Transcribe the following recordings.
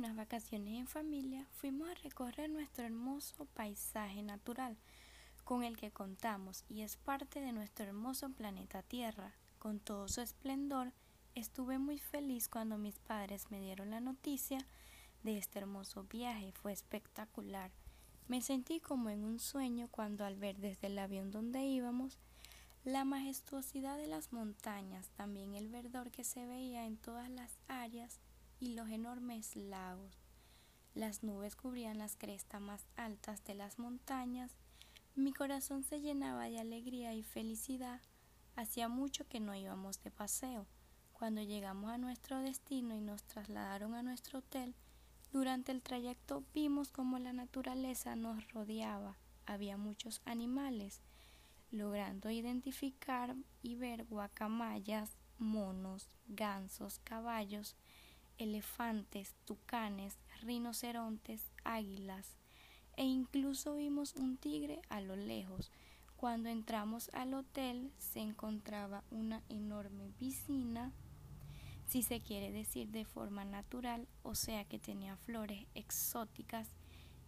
unas vacaciones en familia fuimos a recorrer nuestro hermoso paisaje natural con el que contamos y es parte de nuestro hermoso planeta Tierra. Con todo su esplendor, estuve muy feliz cuando mis padres me dieron la noticia de este hermoso viaje. Fue espectacular. Me sentí como en un sueño cuando al ver desde el avión donde íbamos la majestuosidad de las montañas, también el verdor que se veía en todas las áreas y los enormes lagos. Las nubes cubrían las crestas más altas de las montañas. Mi corazón se llenaba de alegría y felicidad. Hacía mucho que no íbamos de paseo. Cuando llegamos a nuestro destino y nos trasladaron a nuestro hotel, durante el trayecto vimos cómo la naturaleza nos rodeaba. Había muchos animales, logrando identificar y ver guacamayas, monos, gansos, caballos, elefantes, tucanes, rinocerontes, águilas e incluso vimos un tigre a lo lejos. Cuando entramos al hotel se encontraba una enorme piscina, si se quiere decir de forma natural, o sea que tenía flores exóticas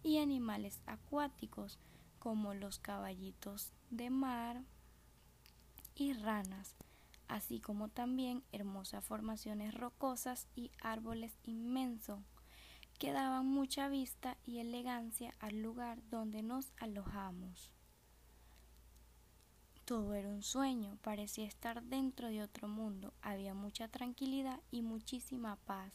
y animales acuáticos como los caballitos de mar y ranas así como también hermosas formaciones rocosas y árboles inmensos que daban mucha vista y elegancia al lugar donde nos alojamos. Todo era un sueño, parecía estar dentro de otro mundo, había mucha tranquilidad y muchísima paz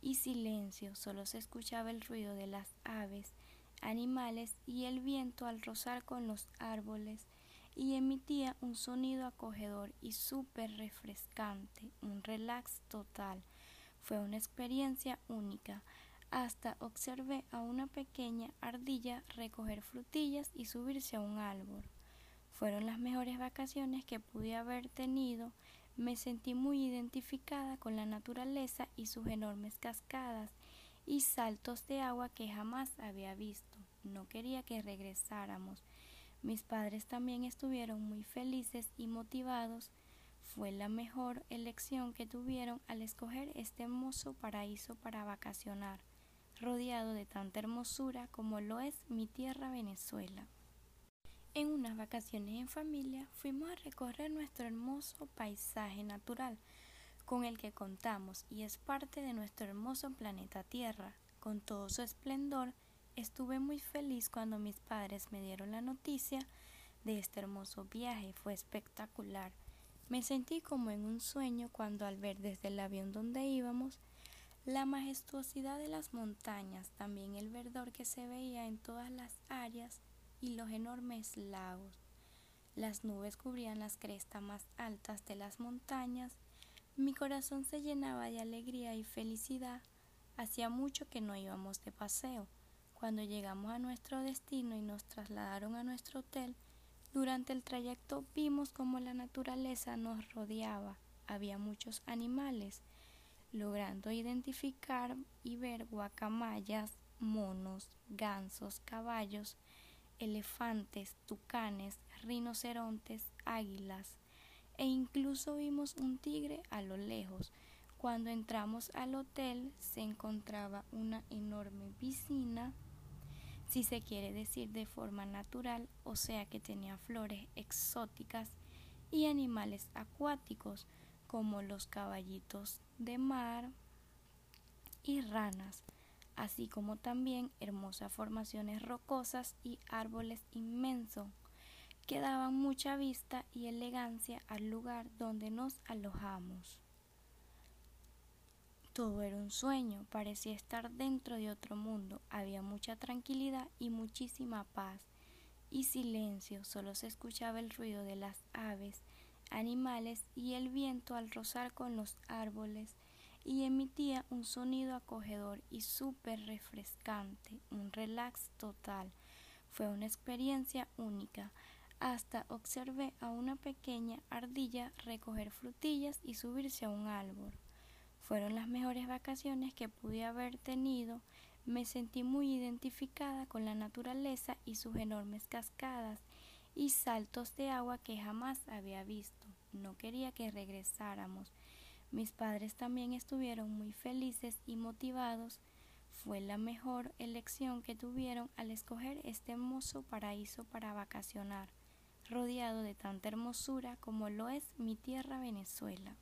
y silencio, solo se escuchaba el ruido de las aves, animales y el viento al rozar con los árboles y emitía un sonido acogedor y súper refrescante, un relax total. Fue una experiencia única. Hasta observé a una pequeña ardilla recoger frutillas y subirse a un árbol. Fueron las mejores vacaciones que pude haber tenido. Me sentí muy identificada con la naturaleza y sus enormes cascadas y saltos de agua que jamás había visto. No quería que regresáramos. Mis padres también estuvieron muy felices y motivados. Fue la mejor elección que tuvieron al escoger este hermoso paraíso para vacacionar, rodeado de tanta hermosura como lo es mi tierra Venezuela. En unas vacaciones en familia fuimos a recorrer nuestro hermoso paisaje natural con el que contamos y es parte de nuestro hermoso planeta Tierra, con todo su esplendor Estuve muy feliz cuando mis padres me dieron la noticia de este hermoso viaje. Fue espectacular. Me sentí como en un sueño cuando al ver desde el avión donde íbamos la majestuosidad de las montañas, también el verdor que se veía en todas las áreas y los enormes lagos. Las nubes cubrían las crestas más altas de las montañas. Mi corazón se llenaba de alegría y felicidad. Hacía mucho que no íbamos de paseo. Cuando llegamos a nuestro destino y nos trasladaron a nuestro hotel, durante el trayecto vimos cómo la naturaleza nos rodeaba. Había muchos animales, logrando identificar y ver guacamayas, monos, gansos, caballos, elefantes, tucanes, rinocerontes, águilas e incluso vimos un tigre a lo lejos. Cuando entramos al hotel se encontraba una enorme piscina si se quiere decir de forma natural, o sea que tenía flores exóticas y animales acuáticos como los caballitos de mar y ranas, así como también hermosas formaciones rocosas y árboles inmensos que daban mucha vista y elegancia al lugar donde nos alojamos. Todo era un sueño, parecía estar dentro de otro mundo, había mucha tranquilidad y muchísima paz y silencio, solo se escuchaba el ruido de las aves, animales y el viento al rozar con los árboles y emitía un sonido acogedor y súper refrescante, un relax total. Fue una experiencia única. Hasta observé a una pequeña ardilla recoger frutillas y subirse a un árbol. Fueron las mejores vacaciones que pude haber tenido. Me sentí muy identificada con la naturaleza y sus enormes cascadas y saltos de agua que jamás había visto. No quería que regresáramos. Mis padres también estuvieron muy felices y motivados. fue la mejor elección que tuvieron al escoger este hermoso paraíso para vacacionar, rodeado de tanta hermosura como lo es mi tierra Venezuela.